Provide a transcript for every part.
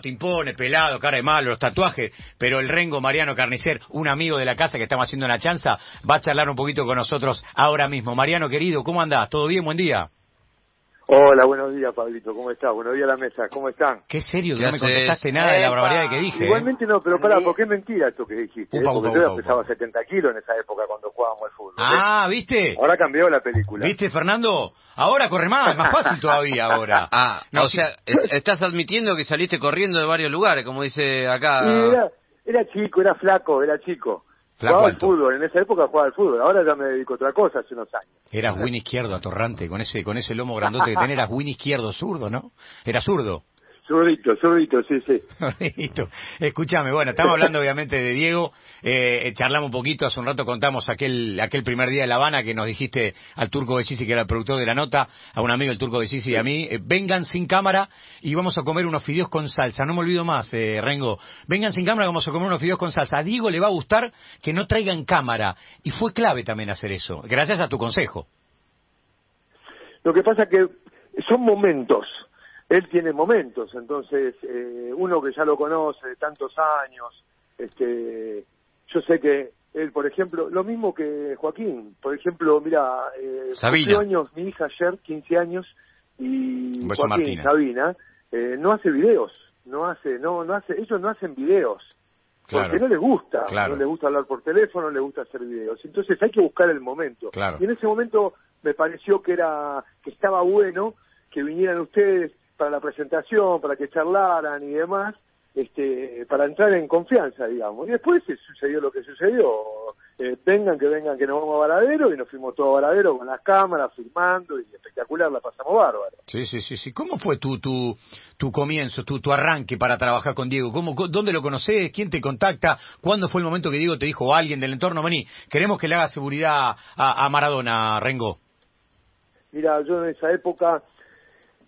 te impone, pelado, cara de malo, los tatuajes, pero el Rengo Mariano Carnicer, un amigo de la casa que estamos haciendo una chanza, va a charlar un poquito con nosotros ahora mismo. Mariano, querido, ¿cómo andás? ¿Todo bien? Buen día. Hola, buenos días, Pablito. ¿Cómo estás? Buenos días a la mesa. ¿Cómo están? Qué serio, ¿Qué no me contestaste nada de la barbaridad que dije. ¿eh? Igualmente no, pero pará, porque es mentira esto que dijiste. Upa, ¿eh? Porque upa, yo upa, pesaba upa. 70 kilos en esa época cuando jugábamos al fútbol. ¿eh? Ah, ¿viste? Ahora cambió la película. ¿Viste, Fernando? Ahora corre más, es más fácil todavía ahora. Ah, No, o sea, es- estás admitiendo que saliste corriendo de varios lugares, como dice acá. Era, era chico, era flaco, era chico. ¿Flaco jugaba al fútbol, en esa época jugaba al fútbol. Ahora ya me dedico a otra cosa hace unos años. Eras win izquierdo, atorrante, con ese, con ese lomo grandote que tenés, eras win izquierdo, zurdo, ¿no? Era zurdo. Zurdito, zurdito, sí, sí. Escúchame, bueno, estamos hablando obviamente de Diego, eh, eh, charlamos un poquito, hace un rato contamos aquel aquel primer día de La Habana que nos dijiste al Turco Besisi, que era el productor de la nota, a un amigo el Turco Besisi y a mí, eh, vengan sin cámara y vamos a comer unos fideos con salsa, no me olvido más, eh, Rengo, vengan sin cámara, vamos a comer unos fideos con salsa. A Diego le va a gustar que no traigan cámara y fue clave también hacer eso, gracias a tu consejo. Lo que pasa que son momentos. Él tiene momentos, entonces eh, uno que ya lo conoce de tantos años, este, yo sé que él, por ejemplo, lo mismo que Joaquín, por ejemplo, mira, eh, años mi hija ayer, 15 años, y Joaquín. Sabina, eh, no hace videos, no hace, no, no hace, ellos no hacen videos. Claro. Porque no les gusta, Claro. no les gusta hablar por teléfono, no les gusta hacer videos. Entonces hay que buscar el momento. Claro. Y en ese momento me pareció que era que estaba bueno que vinieran ustedes para la presentación, para que charlaran y demás, este, para entrar en confianza, digamos. Y después sucedió lo que sucedió. Eh, vengan, que vengan, que nos vamos a Varadero, y nos fuimos todos a Varadero con las cámaras, filmando, y espectacular, la pasamos bárbaro. Sí, sí, sí, sí. ¿Cómo fue tu, tu, tu comienzo, tu, tu arranque para trabajar con Diego? ¿Cómo, ¿Dónde lo conoces? ¿Quién te contacta? ¿Cuándo fue el momento que Diego te dijo alguien del entorno, vení, queremos que le haga seguridad a, a Maradona, Rengo? Mira, yo en esa época,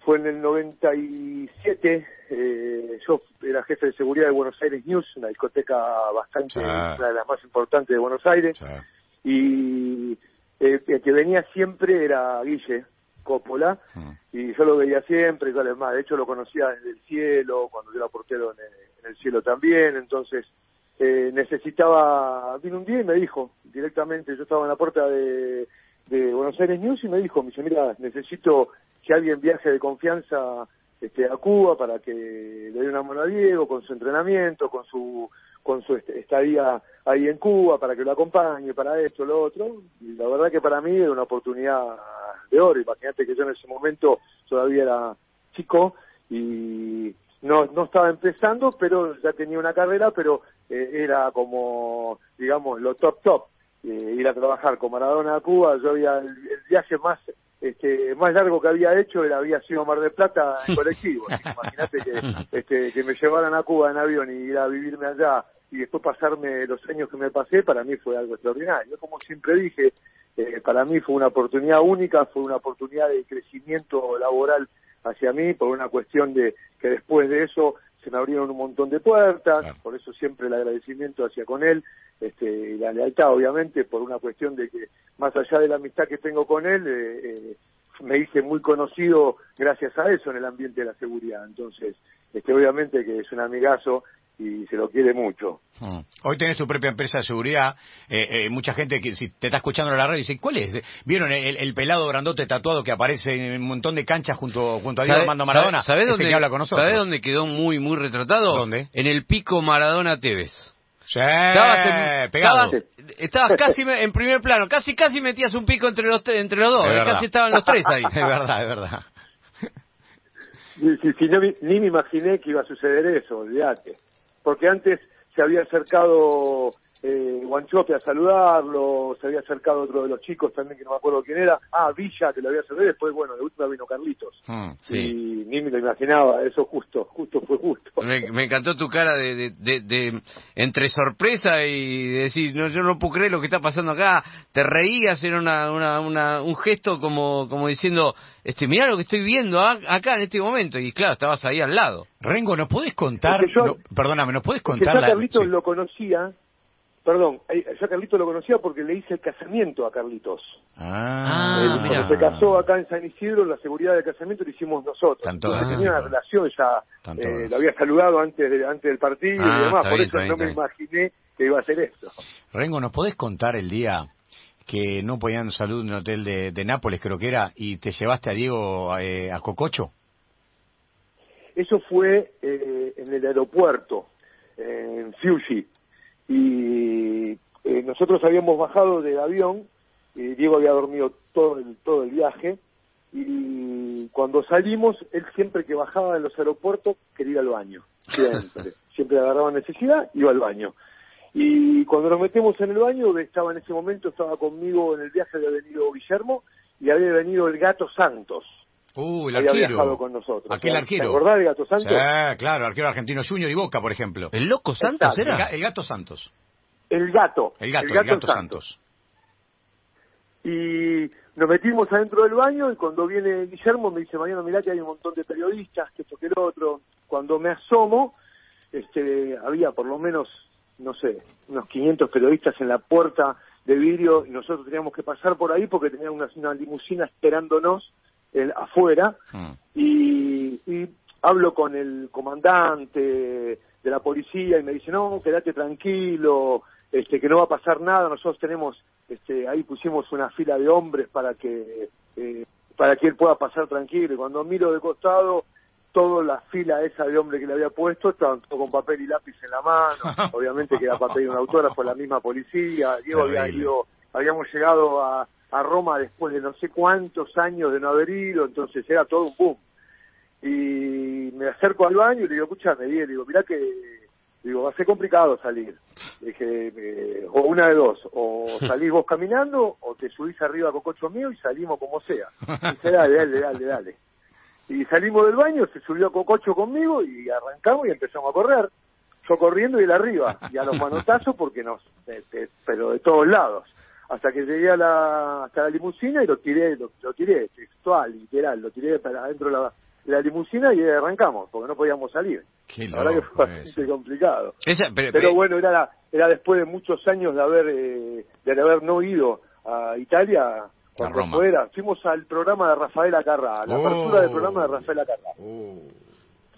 fue en el 97, eh, yo era jefe de seguridad de Buenos Aires News, una discoteca bastante, Ah. una de las más importantes de Buenos Aires, y eh, el que venía siempre era Guille Coppola, Mm. y yo lo veía siempre, y además, de hecho lo conocía desde el cielo, cuando yo era portero en el, en el cielo también, entonces eh, necesitaba, vino un día y me dijo directamente, yo estaba en la puerta de, de Buenos Aires News y me dijo, me dice, mira, necesito que alguien viaje de confianza este, a Cuba para que le dé una mano a Diego con su entrenamiento, con su con su est- estadía ahí en Cuba, para que lo acompañe, para esto, lo otro. Y la verdad que para mí era una oportunidad de oro. Imagínate que yo en ese momento todavía era chico y no, no estaba empezando, pero ya tenía una carrera, pero eh, era como, digamos, lo top top. Eh, ir a trabajar con Maradona a Cuba, yo había el viaje más este, más largo que había hecho era, había sido Mar del Plata en colectivo. Imagínate que, este, que me llevaran a Cuba en avión y ir a vivirme allá y después pasarme los años que me pasé, para mí fue algo extraordinario. Como siempre dije, eh, para mí fue una oportunidad única, fue una oportunidad de crecimiento laboral hacia mí, por una cuestión de que después de eso se me abrieron un montón de puertas, Claro. por eso siempre el agradecimiento hacia con él, este, y la lealtad obviamente, por una cuestión de que más allá de la amistad que tengo con él, eh, eh, me hice muy conocido gracias a eso en el ambiente de la seguridad. Entonces, este, obviamente que es un amigazo y se lo quiere mucho. Mm. Hoy tenés tu propia empresa de seguridad. Eh, eh, mucha gente que si te está escuchando en la radio dice, ¿cuál es? ¿Vieron el, el pelado grandote tatuado que aparece en un montón de canchas junto, junto a Diego ¿Sabe- Armando Maradona? ¿Sabés dónde, que habla con nosotros. ¿sabés dónde quedó muy, muy retratado? ¿Dónde? En el pico Maradona Tevez. Sí, Estabas, en- pegado. estabas, estabas casi me- en primer plano, casi casi metías un pico entre los, entre los dos, Es eh, casi estaban los tres ahí. Es verdad, es verdad. Si, si no, ni me imaginé que iba a suceder eso, olvídate. Porque antes se había acercado eh, Guanchope a saludarlo, se había acercado otro de los chicos también que no me acuerdo quién era. Ah, Villa, que lo había saludado, y después, bueno, de última vino Carlitos. Mm. Sí. Y ni me lo imaginaba, eso justo, justo fue justo. Me, me encantó tu cara de, de, de- de- entre sorpresa y decir, no, yo no puedo creer lo que está pasando acá. Te reías, era una, una, una- un gesto como, como diciendo, este, mirá lo que estoy viendo a- acá en este momento. Y claro, estabas ahí al lado. Rengo, ¿nos podés contar? Yo- no, perdóname, ¿nos podés Que contar? la- Carlitos sí. lo conocía, Perdón, eh, yo a Carlitos lo conocía porque le hice el casamiento a Carlitos. Ah, Ah, mira. Cuando se casó acá en San Isidro, la seguridad del casamiento lo hicimos nosotros. Entonces, tenía una relación ya, eh, lo había saludado antes, de- antes del partido Ah, y demás, está por bien, eso bien, no me imaginé que iba a hacer esto. Rengo, ¿nos podés contar el día que no podían salud en un hotel de, de Nápoles, creo que era, y te llevaste a Diego eh, a Cococho? Eso fue eh, en el aeropuerto, en Fiuchi. Y eh, nosotros habíamos bajado del avión, y Diego había dormido todo el, todo el viaje, y cuando salimos, él siempre que bajaba de los aeropuertos quería ir al baño. Siempre. siempre agarraba necesidad, iba al baño. Y cuando nos metemos en el baño, estaba en ese momento, estaba conmigo en el viaje, había venido Guillermo, y había venido el gato Santos. Uh, el había arquero. viajado con nosotros. Aquel ¿Te arquero. acordás del gato Santos? Sí, claro, arquero argentino Junior y Boca, por ejemplo. ¿El loco Santos Exacto. Era? el gato Santos. El gato. El gato, el gato, Santos. Y nos metimos adentro del baño y cuando viene Guillermo me dice, Mariano, mirá que hay un montón de periodistas, que esto que el otro. Cuando me asomo, este, había por lo menos, no sé, unos 500 periodistas en la puerta de vidrio y nosotros teníamos que pasar por ahí porque tenían una, una limusina esperándonos eh, afuera Mm. y, y hablo con el comandante de la policía y me dice no quédate tranquilo este que no va a pasar nada nosotros tenemos este ahí pusimos una fila de hombres para que eh, para que él pueda pasar tranquilo y cuando miro de costado toda la fila esa de hombres que le había puesto estaban todos con papel y lápiz en la mano. Obviamente que era papel y un autógrafo la misma policía. Diego había ido habíamos llegado a, a Roma después de no sé cuántos años de no haber ido entonces era todo un boom y me acerco al baño y le digo, escúchame, le digo, mirá que, digo, va a ser complicado salir. Dije, eh, o una de dos, o salís vos caminando, o te subís arriba a cococho mío y salimos como sea. Dice, dale, dale, dale, dale. Y salimos del baño, se subió a cococho conmigo y arrancamos y empezamos a correr. Yo corriendo y él arriba, y a los manotazos porque nos, de- pero de todos lados. Hasta que llegué a la, hasta la limusina y lo tiré, lo, lo tiré, textual, literal, lo tiré para adentro de la, de la limusina y arrancamos, porque no podíamos salir. Qué La verdad que fue bastante complicado. Esa, pero, Pero pero- bueno, era, la- era después de muchos años de haber, eh, de haber no ido a Italia, cuando Roma. fuera, fuimos al programa de Rafael Acarrá, a la Oh. apertura del programa de Rafael Acarrá. Uh,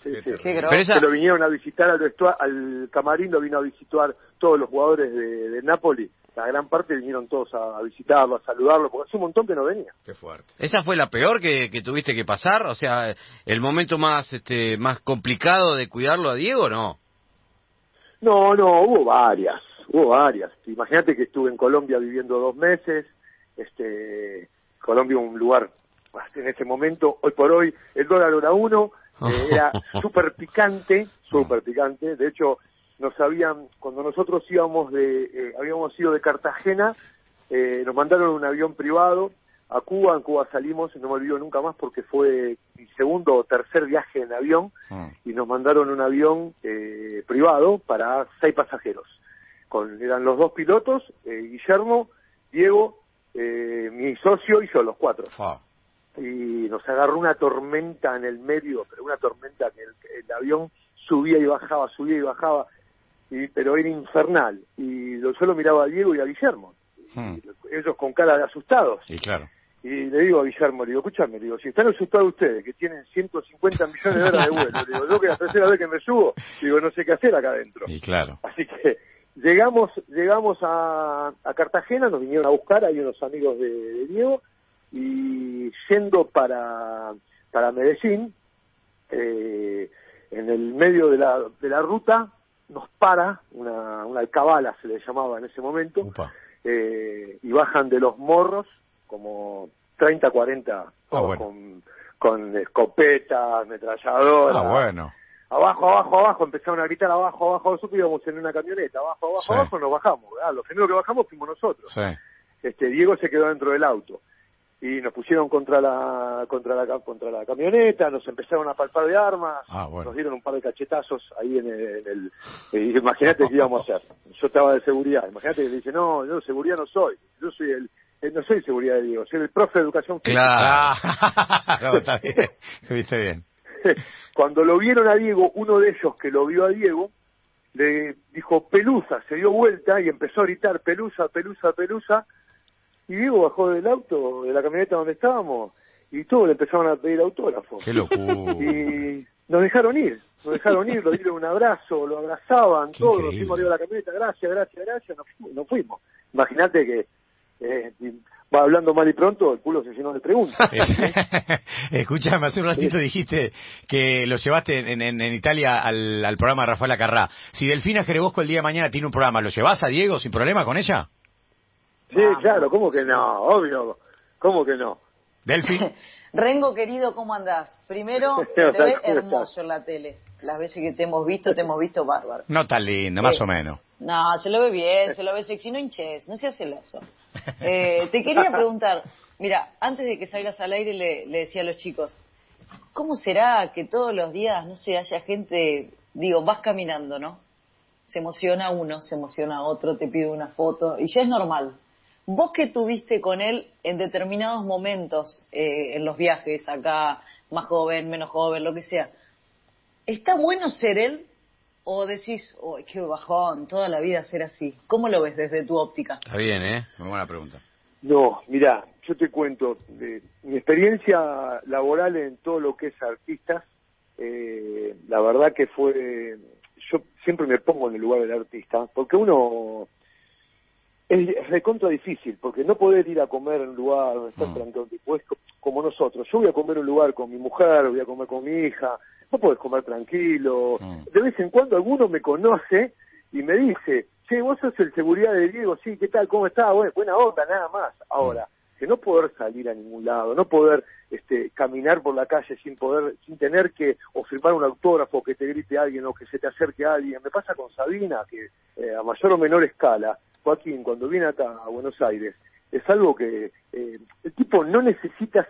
Sí, sí. Pero esa- Que lo vinieron a visitar al, al camarín, lo vino a visitar todos los jugadores de, de Napoli. La gran parte vinieron todos a, a visitarlo, a saludarlo, porque hace un montón que no venía. Qué fuerte. ¿Esa fue la peor que, que tuviste que pasar? O sea, el momento más este más complicado de cuidarlo a Diego, ¿no? No, no, hubo varias, hubo varias. Imagínate que estuve en Colombia viviendo dos meses, este, Colombia un lugar en ese momento, hoy por hoy, el dólar era uno, eh, era súper picante, súper picante, de hecho, nos habían, cuando nosotros íbamos de, eh, habíamos ido de Cartagena, eh, nos mandaron un avión privado a Cuba, en Cuba salimos, y no me olvido nunca más porque fue mi segundo o tercer viaje en avión, Mm. y nos mandaron un avión eh, privado para seis pasajeros. Con, eran los dos pilotos, eh, Guillermo, Diego, eh, mi socio y yo, los cuatro. Fa. Y nos agarró una tormenta en el medio, pero una tormenta que el, el avión subía y bajaba, subía y bajaba, y, pero era infernal. Y lo- yo lo miraba a Diego y a Guillermo, Mm. ellos con cara de asustados. Y claro. Y le digo a Guillermo, le digo, escúchame, le digo, si están asustados ustedes, que tienen 150 millones de horas de vuelo, le digo, yo que la tercera vez que me subo, digo, no sé qué hacer acá adentro. Y claro. Así que llegamos llegamos a, a Cartagena, nos vinieron a buscar, hay unos amigos de, de Diego, y yendo para, para Medellín, eh, en el medio de la, de la ruta, nos para una, una alcabala, se le llamaba en ese momento, eh, y bajan de los morros como 30, 40 Ah, bueno. con, con escopetas, ametralladoras. Ah, bueno. Abajo, abajo, abajo, empezaron a gritar abajo, abajo, nosotros íbamos en una camioneta, abajo, abajo, Sí. abajo, nos bajamos, ¿verdad? Los primeros que bajamos fuimos nosotros. Sí. Este, Diego se quedó dentro del auto y nos pusieron contra la contra la contra la camioneta, nos empezaron a palpar de armas, Ah, bueno. nos dieron un par de cachetazos ahí en el, en el- y imagínate qué íbamos a hacer. Yo estaba de seguridad, imagínate que le dice, "No, yo de seguridad no soy. Yo soy el eh, no soy seguridad de Diego, soy el profe de educación física." Claro. Claro, está bien. Viste bien. Cuando lo vieron a Diego, uno de ellos que lo vio a Diego, le dijo Pelusa, se dio vuelta y empezó a gritar Pelusa, Pelusa, Pelusa, y Diego bajó del auto, de la camioneta donde estábamos, y todos le empezaron a pedir autógrafo. Qué locura. Y nos dejaron ir, nos dejaron ir, lo dieron un abrazo, lo abrazaban, Qué todos, nos fuimos arriba de la camioneta, gracias, gracias, gracias, nos, fu- nos fuimos. Imagínate que eh, va hablando mal y pronto, el culo se llenó de preguntas. Escuchame, hace un ratito dijiste que lo llevaste en, en- en Italia al, al programa de Rafael Acarrá. Si Delfina Jerebosco el día de mañana tiene un programa, ¿lo llevas a Diego sin problema con ella? Sí, claro, ¿cómo que no? Obvio, ¿cómo que no? Delfi. Rengo, querido, ¿cómo andás? Primero, ¿Qué se te ve ¿Cómo hermoso en la tele. Las veces que te hemos visto, te hemos visto bárbaro. No tan lindo, más Eh, o menos. No, se lo ve bien, se lo ve sexy, no hinches, no seas celoso. Eh, te quería preguntar, mira, antes de que salgas al aire le, le decía a los chicos, ¿cómo será que todos los días, no sé, haya gente, digo, vas caminando, ¿no? Se emociona uno, se emociona otro, te pide una foto, y ya es normal. Vos que tuviste con él en determinados momentos, eh, en los viajes, acá, más joven, menos joven, lo que sea, ¿está bueno ser él? ¿O decís, uy, qué bajón, toda la vida ser así? ¿Cómo lo ves desde tu óptica? Está bien, ¿eh? Muy buena pregunta. No, mira, yo te cuento, de mi experiencia laboral en todo lo que es artistas, eh, la verdad que fue, yo siempre me pongo en el lugar del artista, porque uno es, recontra difícil, porque no poder ir a comer en un lugar donde estás Mm. tranquilo, co- como nosotros, yo voy a comer en un lugar con mi mujer, voy a comer con mi hija, no puedes comer tranquilo, Mm. de vez en cuando alguno me conoce y me dice, che, vos sos el seguridad de Diego, sí, ¿qué tal? ¿Cómo estás? Bueno, buena onda, nada más. Ahora, que no poder salir a ningún lado, no poder este, caminar por la calle sin poder, sin tener que o firmar un autógrafo, que te grite alguien o que se te acerque alguien. Me pasa con Sabina, que eh, a mayor o menor escala, Joaquín, cuando viene acá a Buenos Aires, es algo que eh, el tipo no necesita,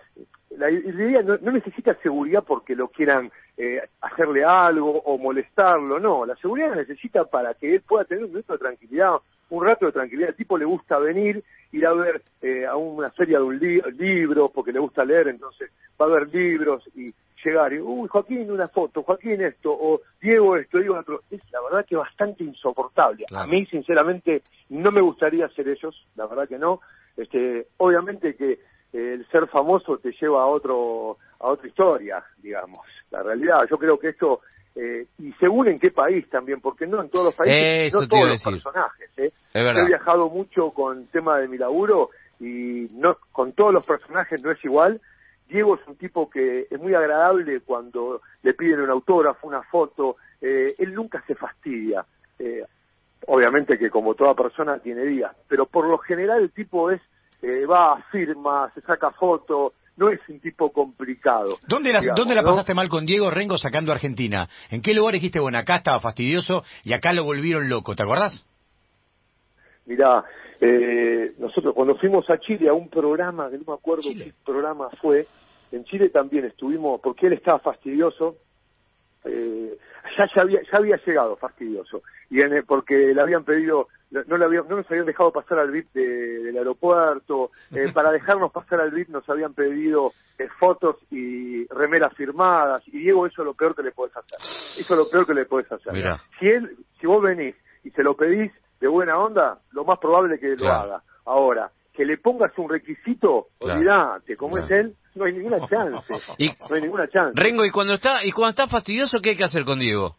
la idea no, necesita seguridad porque lo quieran eh, hacerle algo o molestarlo, no, la seguridad la necesita para que él pueda tener un minuto de tranquilidad, un rato de tranquilidad. El tipo le gusta venir, ir a ver eh, a una feria de un li- libro, porque le gusta leer, entonces va a ver libros y llegar y, uy, Joaquín, una foto, Joaquín esto, o Diego esto, Diego otro. Es la verdad que bastante insoportable. Claro. A mí, sinceramente, no me gustaría ser ellos, la verdad que no. Este, obviamente que eh, el ser famoso te lleva a otro a otra historia, digamos. La realidad, yo creo que esto eh, y según en qué país también, porque no en todos los países, Eso no todos los personajes. ¿eh? He viajado mucho con el tema de mi laburo y no con todos los personajes no es igual. Diego es un tipo que es muy agradable cuando le piden un autógrafo, una foto. eh, él nunca se fastidia. Eh, obviamente que como toda persona tiene días, pero por lo general el tipo es eh, va, firma, se saca foto, no es un tipo complicado. ¿Dónde la, digamos, ¿Dónde la ¿no? pasaste mal con Diego Rengo sacando a Argentina? ¿En qué lugar dijiste, bueno, acá estaba fastidioso y acá lo volvieron loco? ¿Te acordás? Mirá, eh, nosotros cuando fuimos a Chile a un programa, que no me acuerdo Chile. qué programa fue, en Chile también estuvimos, porque él estaba fastidioso, eh, ya, ya, había, ya había llegado fastidioso, y en, porque le habían pedido, no, le habían, no nos habían dejado pasar al VIP de- del aeropuerto, eh, para dejarnos pasar al VIP nos habían pedido eh, fotos y remeras firmadas, y Diego eso es lo peor que le podés hacer, eso es lo peor que le podés hacer. Mirá. Si él, si vos venís y se lo pedís de buena onda, lo más probable es que lo haga. Ahora, que le pongas un requisito, Claro. olvidate, como Claro. es él, no hay ninguna chance. Y- no hay ninguna chance. Rengo, y cuando está y cuando está fastidioso, ¿qué hay que hacer con Diego?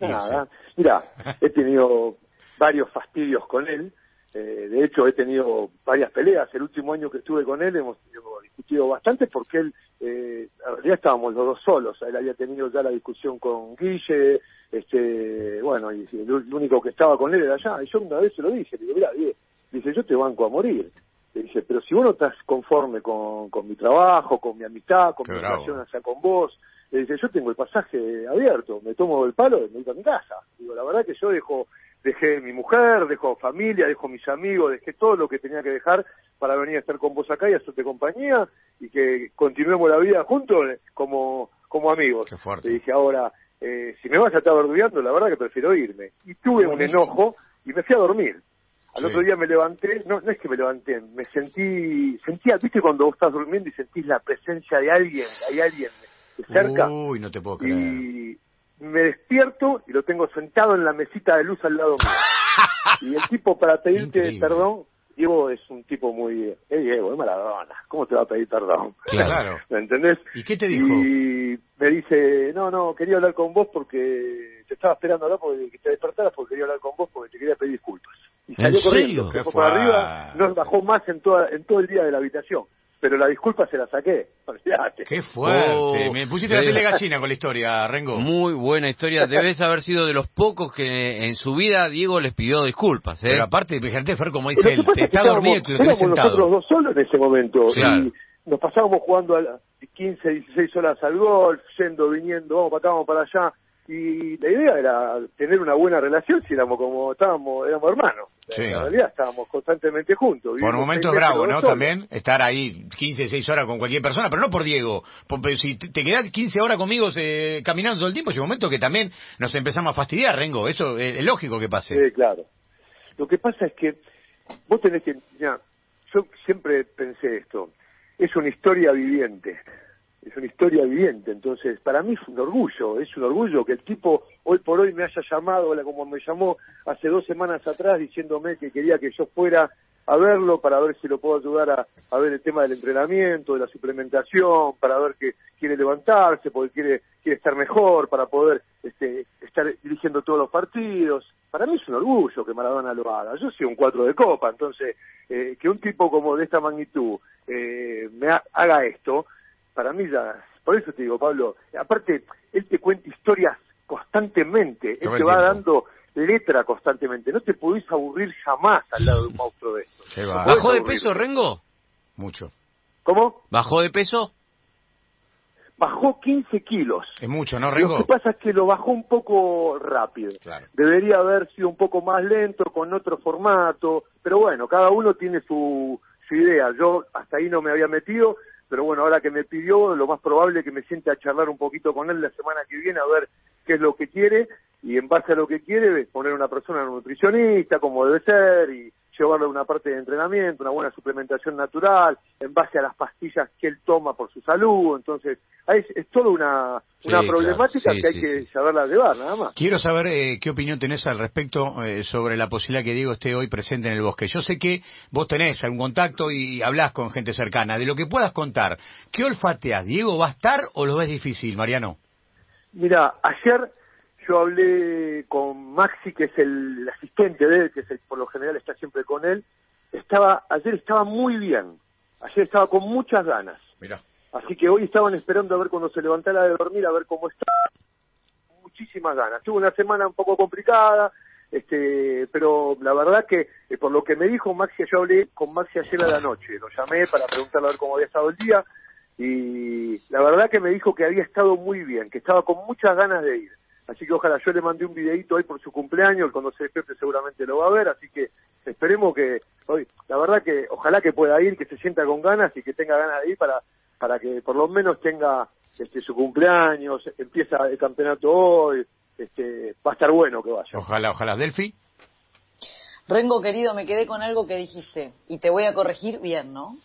Nada. Mira, he tenido varios fastidios con él. Eh, de hecho, he tenido varias peleas. El último año que estuve con él hemos, hemos discutido bastante porque él, eh, en realidad estábamos los dos solos. Él había tenido ya la discusión con Guille, este, bueno, y el, el único que estaba con él era allá. Y yo una vez se lo dije, le digo, mira, dice, yo te banco a morir. Le dije, pero si vos no estás conforme con, con mi trabajo, con mi amistad, con Qué mi bravo. relación hacia con vos, le dice, yo tengo el pasaje abierto, me tomo el palo y me voy a mi casa. Digo, la verdad que yo dejo, dejé mi mujer, dejo familia, dejo mis amigos, dejé todo lo que tenía que dejar para venir a estar con vos acá y hacerte compañía y que continuemos la vida juntos como, como amigos. Qué fuerte. Le dije, ahora, eh, si me vas a estar verduleando, la verdad que prefiero irme. Y tuve un enojo y me fui a dormir. Al Sí. otro día me levanté, no, no es que me levanté, me sentí, sentía, viste cuando vos estás durmiendo y sentís la presencia de alguien, hay alguien cerca, Uy, no te puedo creer. y me despierto y lo tengo sentado en la mesita de luz al lado mío. Y el tipo para pedirte Increíble. perdón, Diego es un tipo muy... Eh, Diego, es Maradona, ¿cómo te va a pedir perdón? Claro. ¿Me entendés? ¿Y qué te dijo? Y me dice, no, no, quería hablar con vos porque te estaba esperando acá porque que te despertaras porque quería hablar con vos porque te quería pedir disculpas. Y ¿En serio? corriendo, se fue fuerte. arriba, no bajó más en, toda, en todo el día de la habitación. Pero la disculpa se la saqué, olvidate. Qué fuerte. Oh, Me pusiste la piel de gallina con la historia, Rengo. Muy buena historia. Debes haber sido de los pocos que en su vida Diego les pidió disculpas. ¿eh? Pero aparte, fíjate, Fer, como dice él, te está dormido y te lo tenés sentado. nosotros dos solos en ese momento. Claro. Y nos pasábamos jugando a las 15, 16 horas al golf, yendo, viniendo, vamos para acá, vamos para allá. Y la idea era tener una buena relación si éramos como estábamos, éramos hermanos. Sí. En realidad estábamos constantemente juntos. Por momentos bravo, ¿no? solos. También estar ahí 15, 6 horas con cualquier persona, pero no por Diego. Por- pero si te quedás 15 horas conmigo eh, caminando todo el tiempo, llega un momento que también nos empezamos a fastidiar, Rengo. Eso es, es lógico que pase. Sí, claro. Lo que pasa es que vos tenés que... mira, yo siempre pensé esto. Es una historia viviente. Es una historia viviente. Entonces, para mí es un orgullo. Es un orgullo que el tipo hoy por hoy me haya llamado, como me llamó hace dos semanas atrás, diciéndome que quería que yo fuera a verlo para ver si lo puedo ayudar a, ver el tema del entrenamiento, de la suplementación, para ver que quiere levantarse, porque quiere, quiere estar mejor, para poder este, estar dirigiendo todos los partidos. Para mí es un orgullo que Maradona lo haga. Yo soy un cuatro de copa, entonces eh, que un tipo como de esta magnitud eh, me ha- haga esto, para mí ya, por eso te digo, Pablo, aparte, él te cuenta historias constantemente, él te va tiempo. dando letra constantemente, no te podés aburrir jamás al lado de un monstruo de estos. No ¿Bajó de peso, Rengo? Mucho. ¿Cómo? ¿Bajó de peso? Bajó 15 kilos. Es mucho, ¿no, Lo Rengo? que pasa es que lo bajó un poco rápido. Claro. Debería haber sido un poco más lento, con otro formato, pero bueno, cada uno tiene su, su idea. Yo hasta ahí no me había metido, pero bueno, ahora que me pidió, lo más probable es que me siente a charlar un poquito con él la semana que viene a ver qué es lo que quiere y en base a lo que quiere poner una persona nutricionista como debe ser y llevarle una parte de entrenamiento, una buena suplementación natural, en base a las pastillas que él toma por su salud. Entonces, ahí es, es toda una, Sí, una claro. problemática Sí, que hay sí, que saberla llevar, nada más. Quiero saber eh, qué opinión tenés al respecto eh, sobre la posibilidad que Diego esté hoy presente en el bosque. Yo sé que vos tenés algún contacto y hablas con gente cercana. De lo que puedas contar, ¿qué olfateas? ¿Diego va a estar o lo ves difícil, Mariano? Mira, ayer yo hablé con Maxi, que es el asistente de él, que es el- por lo general está siempre con él. Estaba, ayer estaba muy bien. Ayer estaba con muchas ganas. Mirá. Así que hoy estaban esperando a ver cuando se levantara de dormir, a ver cómo está. Muchísimas ganas. Tuvo una semana un poco complicada, este, pero la verdad que eh, por lo que me dijo Maxi, yo hablé con Maxi ayer a la noche. Lo llamé para preguntarle a ver cómo había estado el día y la verdad que me dijo que había estado muy bien, que estaba con muchas ganas de ir. Así que ojalá yo le mandé un videito hoy por su cumpleaños, cuando se despierte seguramente lo va a ver, así que esperemos que hoy, la verdad que ojalá que pueda ir, que se sienta con ganas y que tenga ganas de ir para para que por lo menos tenga este su cumpleaños, empieza el campeonato hoy, este va a estar bueno que vaya. Ojalá, ojalá. Delphi. Rengo, querido, me quedé con algo que dijiste y te voy a corregir bien, ¿no?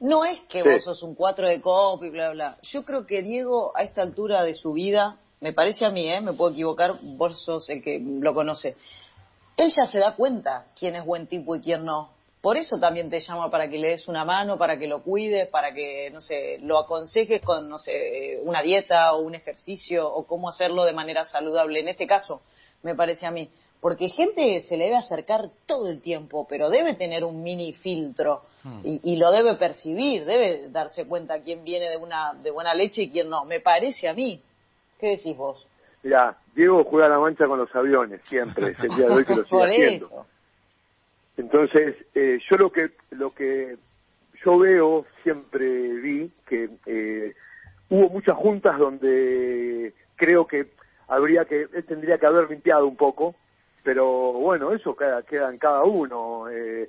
No es que Sí. vos sos un cuatro de copa y bla, bla. Yo creo que Diego, a esta altura de su vida, me parece a mí, ¿eh? me puedo equivocar, vos sos el que lo conoce. Él ya se da cuenta quién es buen tipo y quién no. Por eso también te llama para que le des una mano, para que lo cuides, para que, no sé, lo aconsejes con, no sé, una dieta o un ejercicio o cómo hacerlo de manera saludable. En este caso, me parece a mí. Porque gente se le debe acercar todo el tiempo, pero debe tener un mini filtro y, y lo debe percibir, debe darse cuenta quién viene de una de buena leche y quién no. Me parece a mí. ¿Qué decís vos? Mira, Diego juega a la mancha con los aviones siempre, es el día de hoy que lo sigue haciendo. Entonces, eh, yo lo que lo que yo veo, siempre vi que eh, hubo muchas juntas donde creo que habría que, él tendría que haber limpiado un poco, pero bueno, eso queda, queda en cada uno. Eh,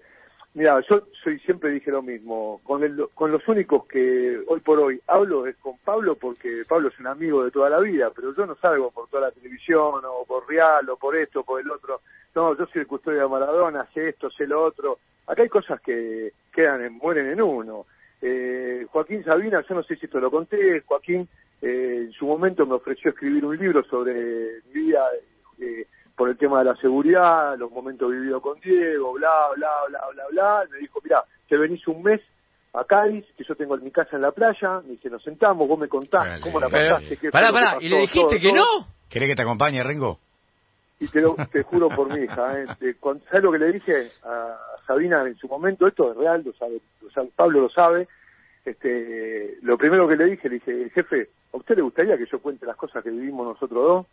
mira, yo soy siempre dije lo mismo, con, el, con los únicos que hoy por hoy hablo es con Pablo, porque Pablo es un amigo de toda la vida, pero yo no salgo por toda la televisión, o por Real, o por esto, o por el otro. No, yo soy el custodio de Maradona, sé esto, sé lo otro. Acá hay cosas que quedan en, mueren en uno. Eh, Joaquín Sabina, yo no sé si esto lo conté, Joaquín eh, en su momento me ofreció escribir un libro sobre mi vida eh, por el tema de la seguridad, los momentos vividos con Diego, bla, bla, bla, bla, bla. Me dijo, mira, te venís un mes a Cádiz, que yo tengo mi casa en la playa, y que nos sentamos, vos me contás Vale, cómo la pasaste, qué fue Pará, pará, pasó, ¿y le dijiste todo, que todo. no? ¿Querés que te acompañe, Rengo? Y te, lo, te juro por mi hija, ¿eh? Te- con- ¿sabes lo que le dije a Sabina en su momento? Esto es real, lo sabe, lo sabe- Pablo lo sabe. Este, lo primero que le dije, le dije, jefe, ¿a usted le gustaría que yo cuente las cosas que vivimos nosotros dos?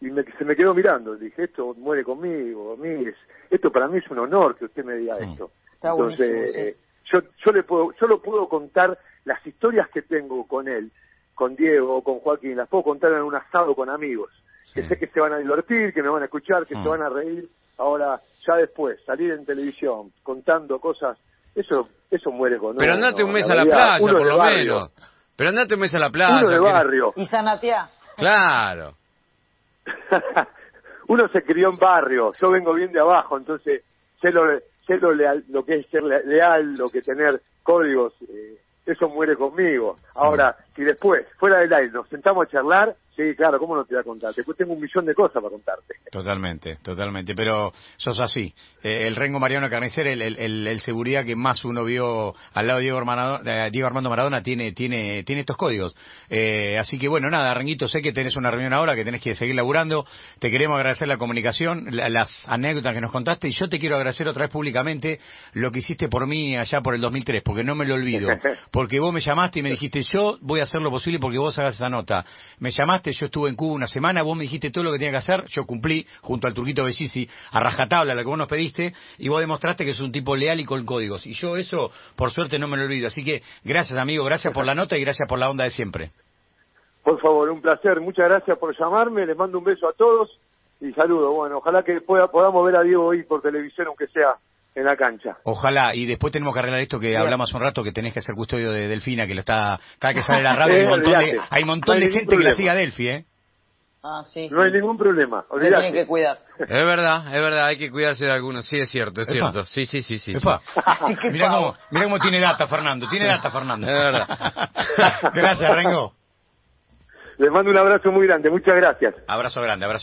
Y me- se me quedó mirando, le dije, esto muere conmigo, a mí es, esto para mí es un honor que usted me diga Mm. esto. Está Entonces, sí. eh, yo, yo le puedo, yo lo puedo contar las historias que tengo con él, con Diego o con Joaquín, las puedo contar en un asado con amigos, que sé que se van a divertir, que me van a escuchar, que Mm. se van a reír. Ahora, ya después, salir en televisión contando cosas, eso, eso muere con Pero uno, andate un mes a la playa, Uno por de lo barrio, menos. Pero andate un mes a la playa. Uno de que- barrio. Y Sanatea. Claro. uno se crió en barrio, yo vengo bien de abajo, entonces sé lo, lo, lo que es ser le- leal, lo que tener códigos, eh, eso muere conmigo. Ahora, si después, fuera del aire, nos sentamos a charlar, sí, claro, ¿cómo no te voy a contar? Después tengo un millón de cosas para contarte. Totalmente, totalmente. Pero sos así. Eh, el Rengo Mariano Carnicer, el, el, el- el seguridad que más uno vio al lado de Diego, Armando, eh, Diego Armando Maradona tiene, tiene, tiene estos códigos. Eh, así que bueno, nada, Renguito, sé que tenés una reunión ahora, que tenés que seguir laburando. Te queremos agradecer la comunicación, la- las anécdotas que nos contaste y yo te quiero agradecer otra vez públicamente lo que hiciste por mí allá por el 2003, porque no me lo olvido. Porque vos me llamaste y me dijiste, yo voy a hacer lo posible porque vos hagas esa nota. Me llamaste, yo estuve en Cuba una semana, vos me dijiste todo lo que tenía que hacer, yo cumplí junto al Turquito Bellisi a rajatabla lo que vos nos pediste y vos demostraste que es un tipo leal y con códigos. Y yo eso, por suerte, no me lo olvido. Así que gracias, amigo, gracias por la nota y gracias por la onda de siempre. Por favor, un placer, muchas gracias por llamarme, les mando un beso a todos y saludo. Bueno, ojalá que pueda, podamos ver a Diego hoy por televisión, aunque sea en la cancha. Ojalá, y después tenemos que arreglar esto que hablamos hace un rato, que tenés que ser custodio de Delfina, que lo está, cada que sale la radio hay un montón de, hay un montón No hay de gente que la sigue a Delphi, ¿eh? Ah, sí, No hay ningún problema, tienen que cuidar. Es verdad, es verdad, hay que cuidarse de algunos. Sí, es cierto, es Epa. cierto. Sí, sí, sí, sí. sí. Mirá cómo, mirá cómo tiene data, Fernando. Tiene data, Fernando. Es verdad. Gracias, Rengo. Les mando un abrazo muy grande, muchas gracias. Abrazo grande, abrazo.